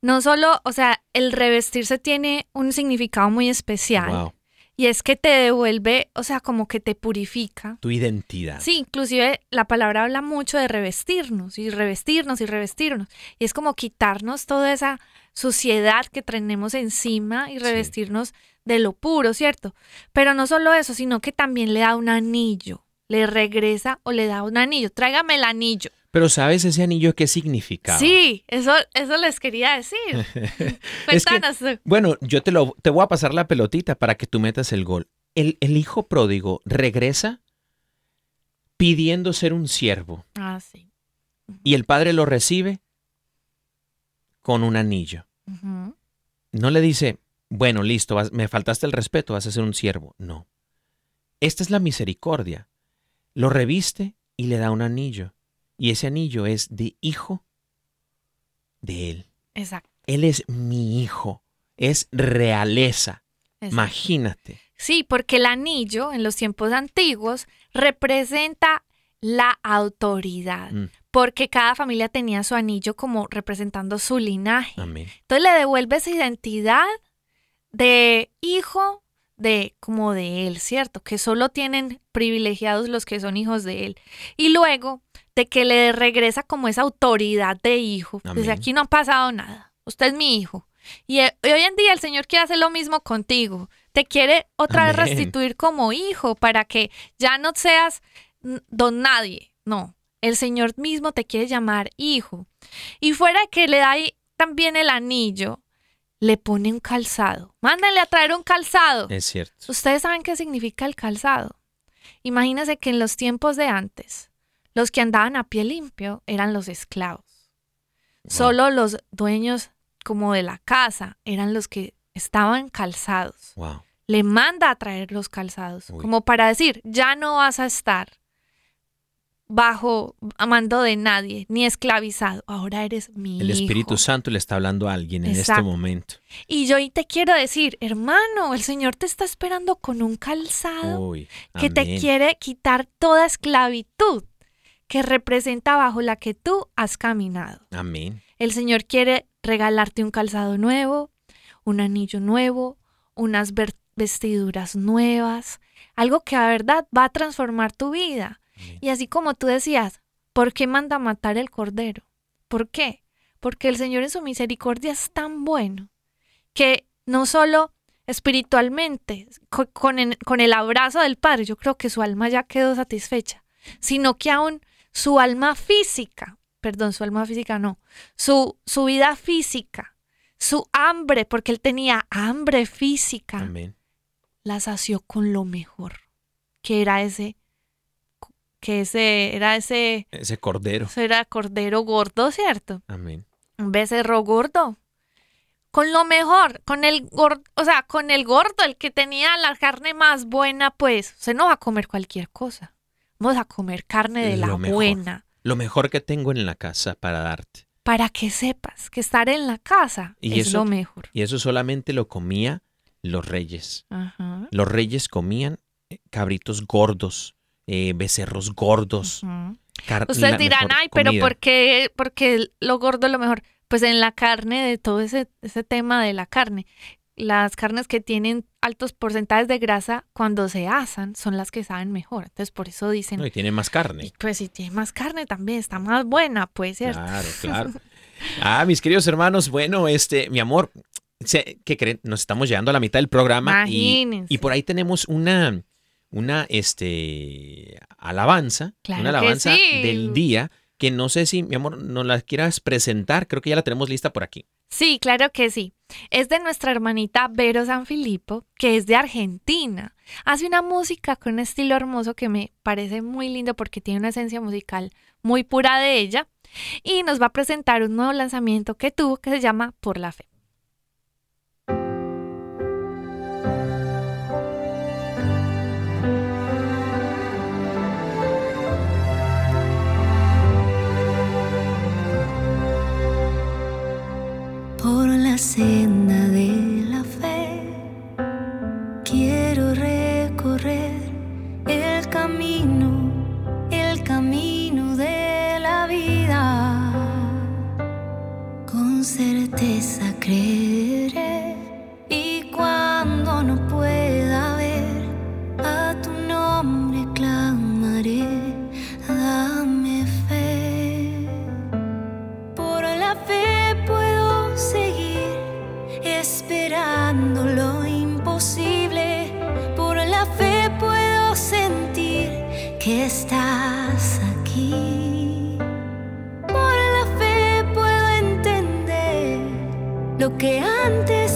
no solo, o sea, el revestirse tiene un significado muy especial. Wow. Y es que te devuelve, o sea, como que te purifica. Tu identidad. Sí, inclusive la palabra habla mucho de revestirnos y revestirnos y revestirnos. Y es como quitarnos toda esa suciedad que tenemos encima y revestirnos de lo puro, ¿cierto? Pero no solo eso, sino que también le da un anillo. Le regresa o le da un anillo. Tráigame el anillo. Pero ¿sabes ese anillo qué significaba? Sí, eso, eso les quería decir. Es que, Cuéntanos. bueno, yo te, lo, te voy a pasar la pelotita para que tú metas el gol. El, el hijo pródigo regresa pidiendo ser un siervo Ah, sí. y el padre lo recibe con un anillo. No le dice, bueno, listo, vas- me faltaste el respeto, vas a ser un siervo. No. Esta es la misericordia. Lo reviste y le da un anillo. Y ese anillo es de hijo de él. Exacto. Él es mi hijo. Es realeza. exacto. Imagínate. Sí, porque el anillo en los tiempos antiguos representa la autoridad, Mm. porque cada familia tenía su anillo como representando su linaje. Amén. Entonces le devuelve esa identidad de hijo de como de él, ¿cierto? Que solo tienen privilegiados los que son hijos de él. Y luego de que le regresa como esa autoridad de hijo. Desde Amén. aquí no ha pasado nada. Usted es mi hijo. Y, eh, y hoy en día el Señor quiere hacer lo mismo contigo. Te quiere otra vez restituir como hijo para que ya no seas don nadie. No, el Señor mismo te quiere llamar hijo. Y fuera de que le da también el anillo, le pone un calzado. Mándenle a traer un calzado. Es cierto. Ustedes saben qué significa el calzado. Imagínense que en los tiempos de antes, los que andaban a pie limpio eran los esclavos. Solo los dueños como de la casa eran los que estaban calzados. Wow. Le manda a traer los calzados, Uy. como para decir, ya no vas a estar bajo mando de nadie, ni esclavizado. Ahora eres mi El Espíritu hijo. Santo le está hablando a alguien en este momento. Y yo te quiero decir, hermano, el Señor te está esperando con un calzado Uy, que te quiere quitar toda esclavitud que representa bajo la que tú has caminado. Amén. El Señor quiere regalarte un calzado nuevo, un anillo nuevo, unas vestiduras nuevas, algo que a verdad va a transformar tu vida. Amén. Y así como tú decías, ¿por qué manda matar el cordero? ¿Por qué? Porque el Señor en su misericordia es tan bueno que no solo espiritualmente, co- con, en- con el abrazo del Padre, yo creo que su alma ya quedó satisfecha, sino que aún su alma física, perdón, su alma física no, su, su vida física, su hambre, porque él tenía hambre física, Amén. la sació con lo mejor, que era ese, que ese, era ese, Ese cordero. eso era cordero gordo, ¿cierto? Amén. Un becerro gordo. Con lo mejor, con el gordo, o sea, con el gordo, el que tenía la carne más buena, pues, usted no va a comer cualquier cosa. Vamos a comer carne de la mejor. buena. Lo mejor que tengo en la casa para darte. Para que sepas que estar en la casa Y es eso- lo mejor. Y eso solamente lo comía los reyes. Ajá. Los reyes comían eh, cabritos gordos, eh, becerros gordos. Ustedes dirán, ay, pero comida". ¿por qué, por qué lo gordo es lo mejor? Pues en la carne, de todo ese, ese tema de la carne. Las carnes que tienen altos porcentajes de grasa, cuando se asan, son las que saben mejor. Entonces, por eso dicen, No, y tiene más carne. y pues si tiene más carne también, está más buena, pues, ¿cierto? Claro, claro. Ah, mis queridos hermanos, bueno, este, mi amor, ¿qué creen? Nos estamos llegando a la mitad del programa y, y por ahí tenemos una, una, este, alabanza, Claro una alabanza sí. del día que no sé si, mi amor, nos la quieras presentar. Creo que ya la tenemos lista por aquí. Sí, claro que sí. Es de nuestra hermanita Vero San Filipo, que es de Argentina. Hace una música con un estilo hermoso que me parece muy lindo porque tiene una esencia musical muy pura de ella. Y nos va a presentar un nuevo lanzamiento que tuvo que se llama Por la Fe. Certeza creeré y cuando no pueda ver a tu nombre clamaré, dame fe. Por la fe puedo seguir esperando lo imposible. Que antes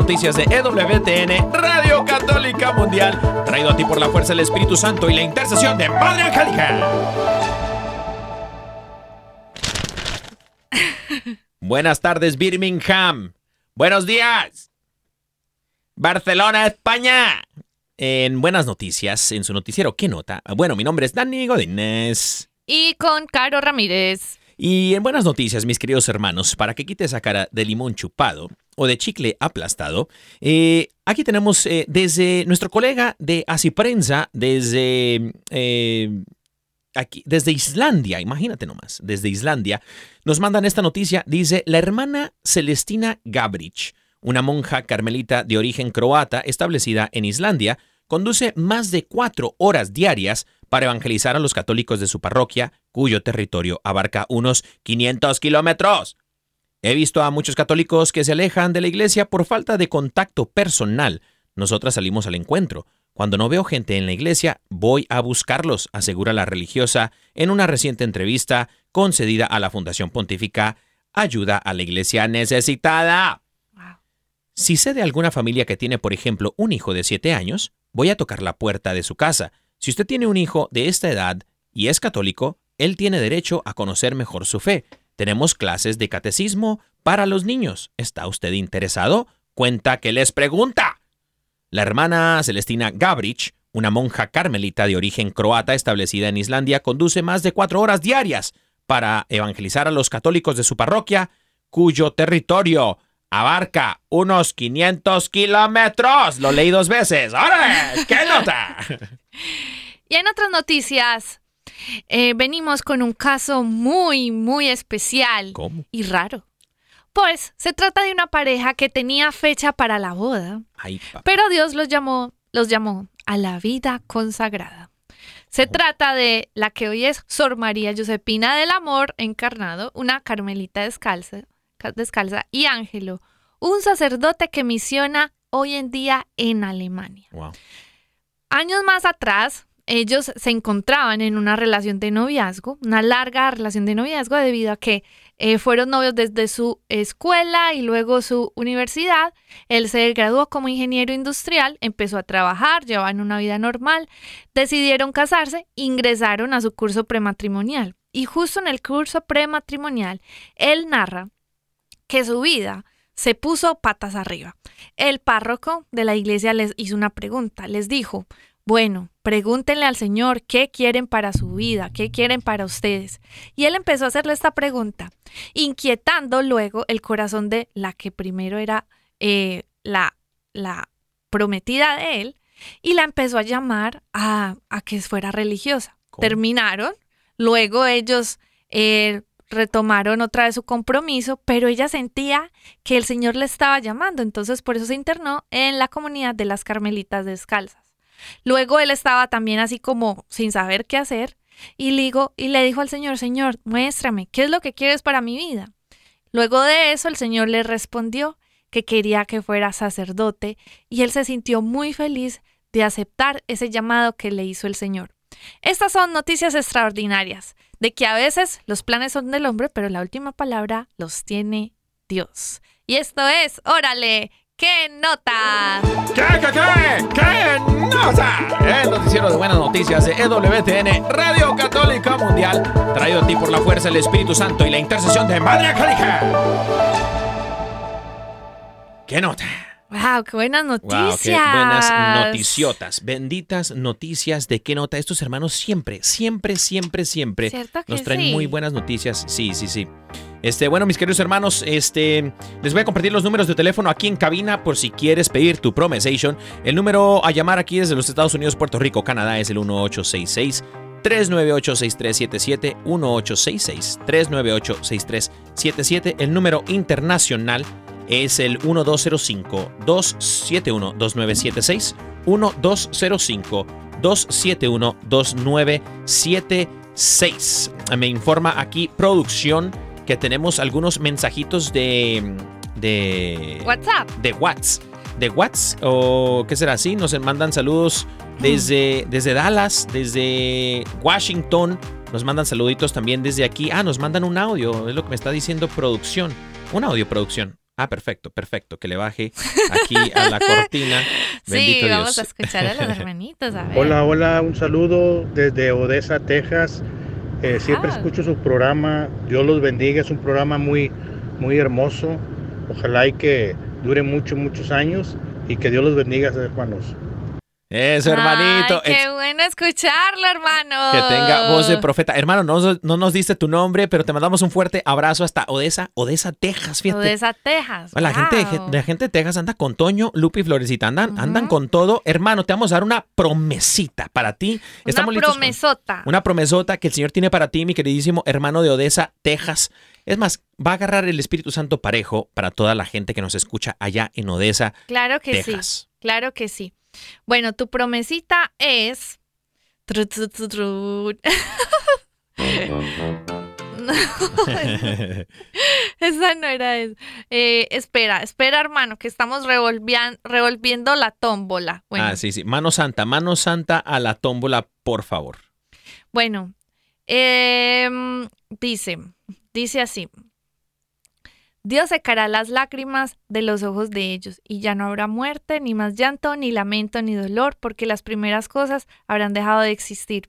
noticias de EWTN, Radio Católica Mundial, traído a ti por la fuerza del Espíritu Santo y la intercesión de Madre Angélica. Buenas tardes, Birmingham. Buenos días. Barcelona, España. En buenas noticias, en su noticiero, ¿qué nota? Bueno, mi nombre es Dani Godínez. Y con Caro Ramírez. Y en buenas noticias, mis queridos hermanos, para que quite esa cara de limón chupado o de chicle aplastado, eh, aquí tenemos eh, desde nuestro colega de Así Prensa, desde, eh, aquí, desde Islandia, imagínate nomás, desde Islandia, nos mandan esta noticia, dice, la hermana Celestina Gabrich, una monja carmelita de origen croata establecida en Islandia, conduce más de cuatro horas diarias para evangelizar a los católicos de su parroquia, cuyo territorio abarca unos 500 kilómetros. He visto a muchos católicos que se alejan de la iglesia por falta de contacto personal. Nosotras salimos al encuentro. Cuando no veo gente en la iglesia, voy a buscarlos, asegura la religiosa en una reciente entrevista concedida a la Fundación Pontífica Ayuda a la Iglesia Necesitada. Si sé de alguna familia que tiene, por ejemplo, un hijo de 7 años, voy a tocar la puerta de su casa. Si usted tiene un hijo de esta edad y es católico, él tiene derecho a conocer mejor su fe. Tenemos clases de catecismo para los niños. ¿Está usted interesado? Cuenta que les pregunta. La hermana Celestina Gabrich, una monja carmelita de origen croata establecida en Islandia, conduce más de cuatro horas diarias para evangelizar a los católicos de su parroquia, cuyo territorio abarca unos 500 kilómetros. Lo leí dos veces. ¡Órale! ¡Qué nota! Y en otras noticias, eh, venimos con un caso muy, muy especial ¿Cómo? y raro. Pues se trata de una pareja que tenía fecha para la boda, Ay, pero Dios los llamó, los llamó a la vida consagrada. Se trata de la que hoy es Sor María Josepina del Amor encarnado, una carmelita descalza, ca- descalza y Ángelo, un sacerdote que misiona hoy en día en Alemania. wow. Años más atrás, ellos se encontraban en una relación de noviazgo, una larga relación de noviazgo debido a que eh, fueron novios desde su escuela y luego su universidad. Él se graduó como ingeniero industrial, empezó a trabajar, llevaban una vida normal, decidieron casarse, ingresaron a su curso prematrimonial. Y justo en el curso prematrimonial, él narra que su vida se puso patas arriba. El párroco de la iglesia les hizo una pregunta, les dijo, bueno, pregúntenle al Señor qué quieren para su vida, qué quieren para ustedes. Y él empezó a hacerle esta pregunta, inquietando luego el corazón de la que primero era eh, la, la prometida de él, y la empezó a llamar a, a que fuera religiosa. ¿Cómo? Terminaron, luego ellos eh, retomaron otra vez su compromiso, pero ella sentía que el Señor le estaba llamando, entonces por eso se internó en la comunidad de las Carmelitas Descalzas. Luego él estaba también así como sin saber qué hacer y, ligo- y le dijo al Señor, Señor, muéstrame, ¿qué es lo que quieres para mi vida? Luego de eso el Señor le respondió que quería que fuera sacerdote y él se sintió muy feliz de aceptar ese llamado que le hizo el Señor. Estas son noticias extraordinarias, de que a veces los planes son del hombre, pero la última palabra los tiene Dios. Y esto es, órale, qué nota. ¿Qué, qué, qué? ¿Qué nota? El noticiero de buenas noticias de EWTN, Radio Católica Mundial, traído a ti por la fuerza del Espíritu Santo y la intercesión de Madre Católica. ¿Qué nota? Wow, qué buenas noticias. Wow, qué buenas noticiotas, benditas noticias de qué nota. Estos hermanos siempre, siempre, siempre, siempre ¿Cierto que nos traen sí? muy buenas noticias. Sí, sí, sí. Este, bueno, mis queridos hermanos, este, les voy a compartir los números de teléfono aquí en cabina por si quieres pedir tu promesation. El número a llamar aquí desde los Estados Unidos, Puerto Rico, Canadá es el 1866 398-6377, 1866-398-6377. El número internacional es el 1205-271-2976, 1205-271-2976. Me informa aquí producción que tenemos algunos mensajitos de... de WhatsApp. de Watts. De Watts, o qué será así, nos mandan saludos desde, desde Dallas, desde Washington. Nos mandan saluditos también desde aquí. Ah, nos mandan un audio, es lo que me está diciendo producción. Un audio producción. Ah, perfecto, perfecto. Que le baje aquí a la cortina. Bendito sí, Dios. vamos a escuchar a los hermanitos. A ver. Hola, hola, un saludo desde Odessa, Texas. Eh, siempre Ajá. escucho su programa. Dios los bendiga. Es un programa muy, muy hermoso. Ojalá y que dure muchos, muchos años y que Dios los bendiga, hermanos. Eso, hermanito. Ay, qué Es- bueno escucharlo, hermano. Que tenga voz de profeta. Hermano, no, no nos diste tu nombre, pero te mandamos un fuerte abrazo hasta Odessa, Odessa, Texas. Fíjate. Odessa, Texas. La gente, la gente de Texas anda con Toño, Lupi y Florecita, andan, andan con todo. Hermano, te vamos a dar una promesita para ti. Una con- promesota. una promesota que el Señor tiene para ti, mi queridísimo hermano de Odessa, Texas. Es más, va a agarrar el Espíritu Santo parejo para toda la gente que nos escucha allá en Odessa, Claro que sí. Claro que sí. Bueno, tu promesita es. No, esa no era eso. Eh, espera, espera, hermano, que estamos revolviendo la tómbola. Bueno, Ah, sí, sí. Mano santa, mano santa a la tómbola, por favor. Bueno, em, dice, dice así. Dios secará las lágrimas de los ojos de ellos, y ya no habrá muerte, ni más llanto, ni lamento, ni dolor, porque las primeras cosas habrán dejado de existir.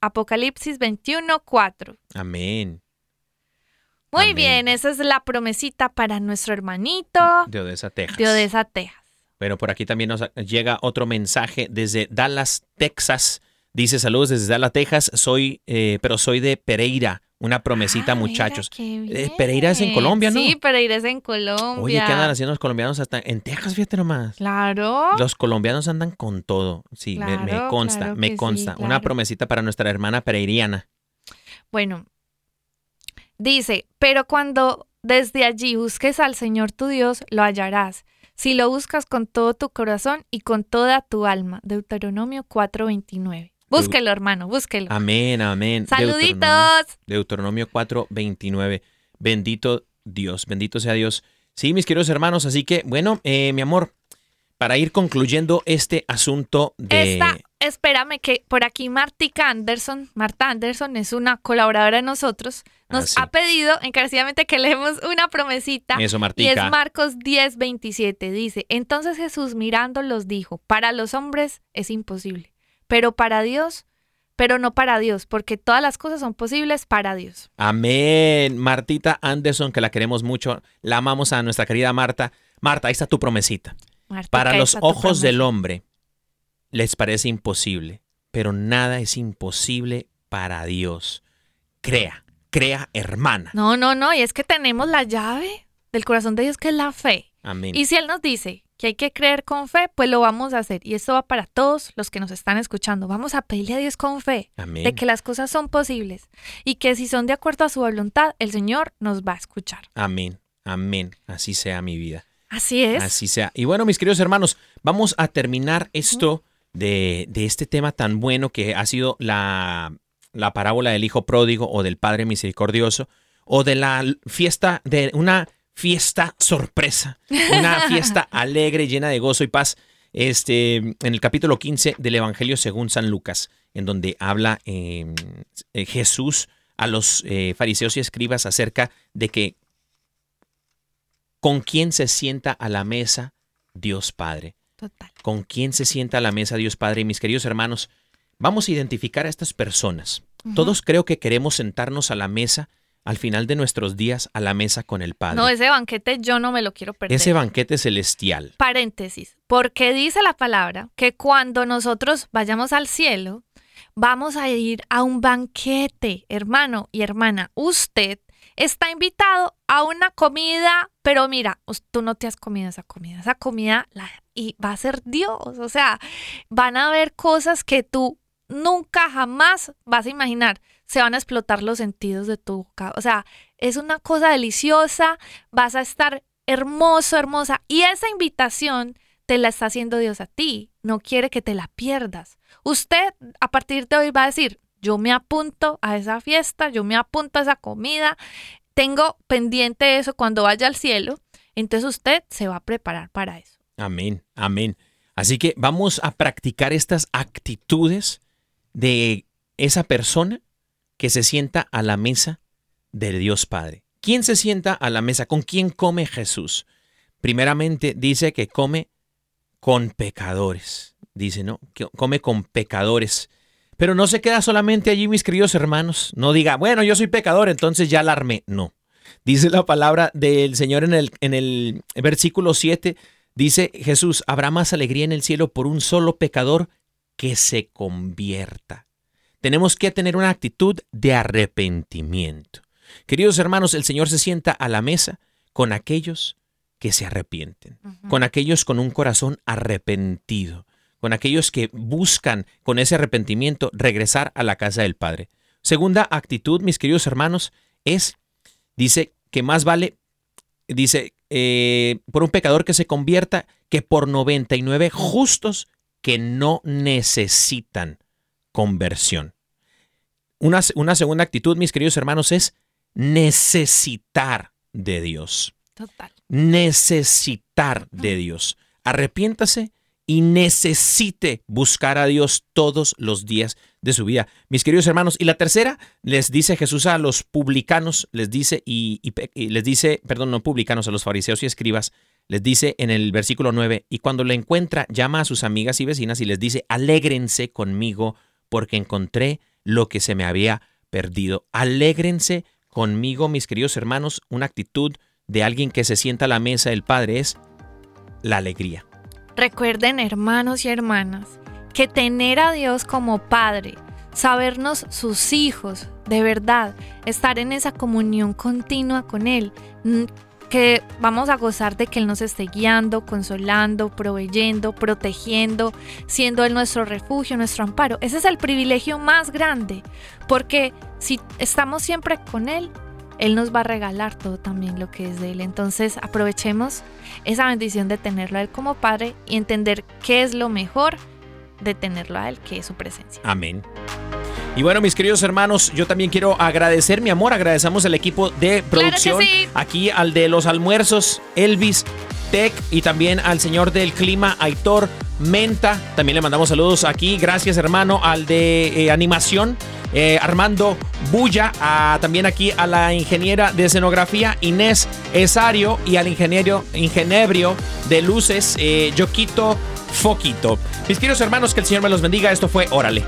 Apocalipsis 21, 4. Amén. Muy Amén. bien, esa es la promesita para nuestro hermanito De Odessa, Texas. de Odessa, Texas. Bueno, por aquí también nos llega otro mensaje desde Dallas, Texas. Dice saludos desde Dallas, Texas. Soy, eh, pero soy de Pereira. Una promesita, Ah, muchachos. Eh, Pereira es en. Colombia, ¿no? Sí, Pereira es en Colombia. Oye, ¿qué andan haciendo los colombianos hasta en Texas? Fíjate nomás. Claro. Los colombianos andan con todo. Sí, me- consta, claro me sí, consta. Una promesita para nuestra hermana pereiriana. Bueno, dice, pero cuando desde allí busques al Señor tu Dios, lo hallarás. Si lo buscas con todo tu corazón y con toda tu alma. Deuteronomio 4:29. Búsquelo, hermano, búsquelo. Amén, amén. Saluditos. Deuteronomio, Deuteronomio 4, 29. Bendito Dios, bendito sea Dios. Sí, mis queridos hermanos, así que, bueno, eh, mi amor, para ir concluyendo este asunto de... Esta, espérame que por aquí Martica Anderson, Marta Anderson es una colaboradora de nosotros, nos Ah, sí. ha pedido encarecidamente que leemos una promesita. Eso, Y es Martica. Marcos 10, 27. Dice, entonces Jesús mirándolos dijo, para los hombres es imposible, pero para Dios pero no para Dios, porque todas las cosas son posibles para Dios. Amén. Martita Anderson, que la queremos mucho, la amamos a nuestra querida Marta. Marta, ahí está tu promesita. Para los ojos del hombre les parece imposible, pero nada es imposible para Dios. Crea, crea, hermana. No, no, no, y es que tenemos la llave del corazón de Dios que es la fe. Amén. Y si Él nos dice que hay que creer con fe, pues lo vamos a hacer. Y esto va para todos los que nos están escuchando. Vamos a pedirle a Dios con fe Amén. de que las cosas son posibles y que si son de acuerdo a su voluntad, el Señor nos va a escuchar. Amén. Amén. Así sea mi vida. Así es. Así sea. Y bueno, mis queridos hermanos, vamos a terminar esto de, de este tema tan bueno que ha sido la, la parábola del Hijo Pródigo o del Padre Misericordioso o de la fiesta, de una fiesta sorpresa, una fiesta alegre, llena de gozo y paz. Este, en el capítulo 15 del Evangelio según San Lucas, en donde habla eh, eh, Jesús a los eh, fariseos y escribas acerca de que con quién se sienta a la mesa Dios Padre. Total. ¿Con quién se sienta a la mesa Dios Padre? Y mis queridos hermanos, vamos a identificar a estas personas. Todos creo que queremos sentarnos a la mesa al final de nuestros días, a la mesa con el Padre. No, ese banquete yo no me lo quiero perder. Ese banquete celestial. Paréntesis, porque dice la palabra que cuando nosotros vayamos al cielo, vamos a ir a un banquete, hermano y hermana. Usted está invitado a una comida, pero mira, tú no te has comido esa comida, esa comida la, y va a ser Dios, o sea, van a haber cosas que tú nunca jamás vas a imaginar. Se van a explotar los sentidos de tu boca. O sea, es una cosa deliciosa, vas a estar hermoso, hermosa. Y esa invitación te la está haciendo Dios a ti. No quiere que te la pierdas. Usted a partir de hoy va a decir, yo me apunto a esa fiesta, yo me apunto a esa comida, tengo pendiente eso cuando vaya al cielo. Entonces usted se va a preparar para eso. Amén, amén. Así que vamos a practicar estas actitudes de esa persona que se sienta a la mesa del Dios Padre. ¿Quién se sienta a la mesa? ¿Con quién come Jesús? Primeramente dice que come con pecadores. Dice, ¿no? Que come con pecadores. Pero no se queda solamente allí, mis queridos hermanos. No diga, bueno, yo soy pecador, entonces ya la armé. No. Dice la palabra del Señor en el, en el versículo 7. Dice Jesús, habrá más alegría en el cielo por un solo pecador que se convierta. Tenemos que tener una actitud de arrepentimiento. Queridos hermanos, el Señor se sienta a la mesa con aquellos que se arrepienten, con aquellos con un corazón arrepentido, con aquellos que buscan con ese arrepentimiento regresar a la casa del Padre. Segunda actitud, mis queridos hermanos, es, dice, que más vale, dice, eh, por un pecador que se convierta que por 99 justos que no necesitan conversión. Una, una segunda actitud, mis queridos hermanos, es necesitar de Dios Total. necesitar de Dios. Arrepiéntase y necesite buscar a Dios todos los días de su vida. Mis queridos hermanos, y la tercera, les dice Jesús a los publicanos, les dice, y, y y les dice, perdón, no publicanos, a los fariseos y escribas, les dice en el versículo 9, y cuando le encuentra, llama a sus amigas y vecinas y les dice, alégrense conmigo porque encontré lo que se me había perdido. Alégrense conmigo, mis queridos hermanos, una actitud de alguien que se sienta a la mesa del Padre es la alegría. Recuerden, hermanos y hermanas, que tener a Dios como Padre, sabernos sus hijos, de verdad, estar en esa comunión continua con Él, que vamos a gozar de que Él nos esté guiando, consolando, proveyendo, protegiendo, siendo Él nuestro refugio, nuestro amparo. Ese es el privilegio más grande, porque si estamos siempre con Él, Él nos va a regalar todo también lo que es de Él. Entonces aprovechemos esa bendición de tenerlo a Él como Padre y entender qué es lo mejor de tenerlo a Él, que es su presencia. Amén. Y bueno, mis queridos hermanos, yo también quiero agradecer mi amor, agradecemos al equipo de producción, sí. aquí al de los almuerzos, Elvis, Tech y también al señor del clima, Aitor Menta. También le mandamos saludos aquí, gracias hermano, al de eh, animación, eh, Armando Bulla, a- también aquí a la ingeniera de escenografía, Inés Esario, y al ingeniero, ingenebrio de luces, eh, Yoquito Foquito. Mis queridos hermanos, que el Señor me los bendiga, esto fue Órale.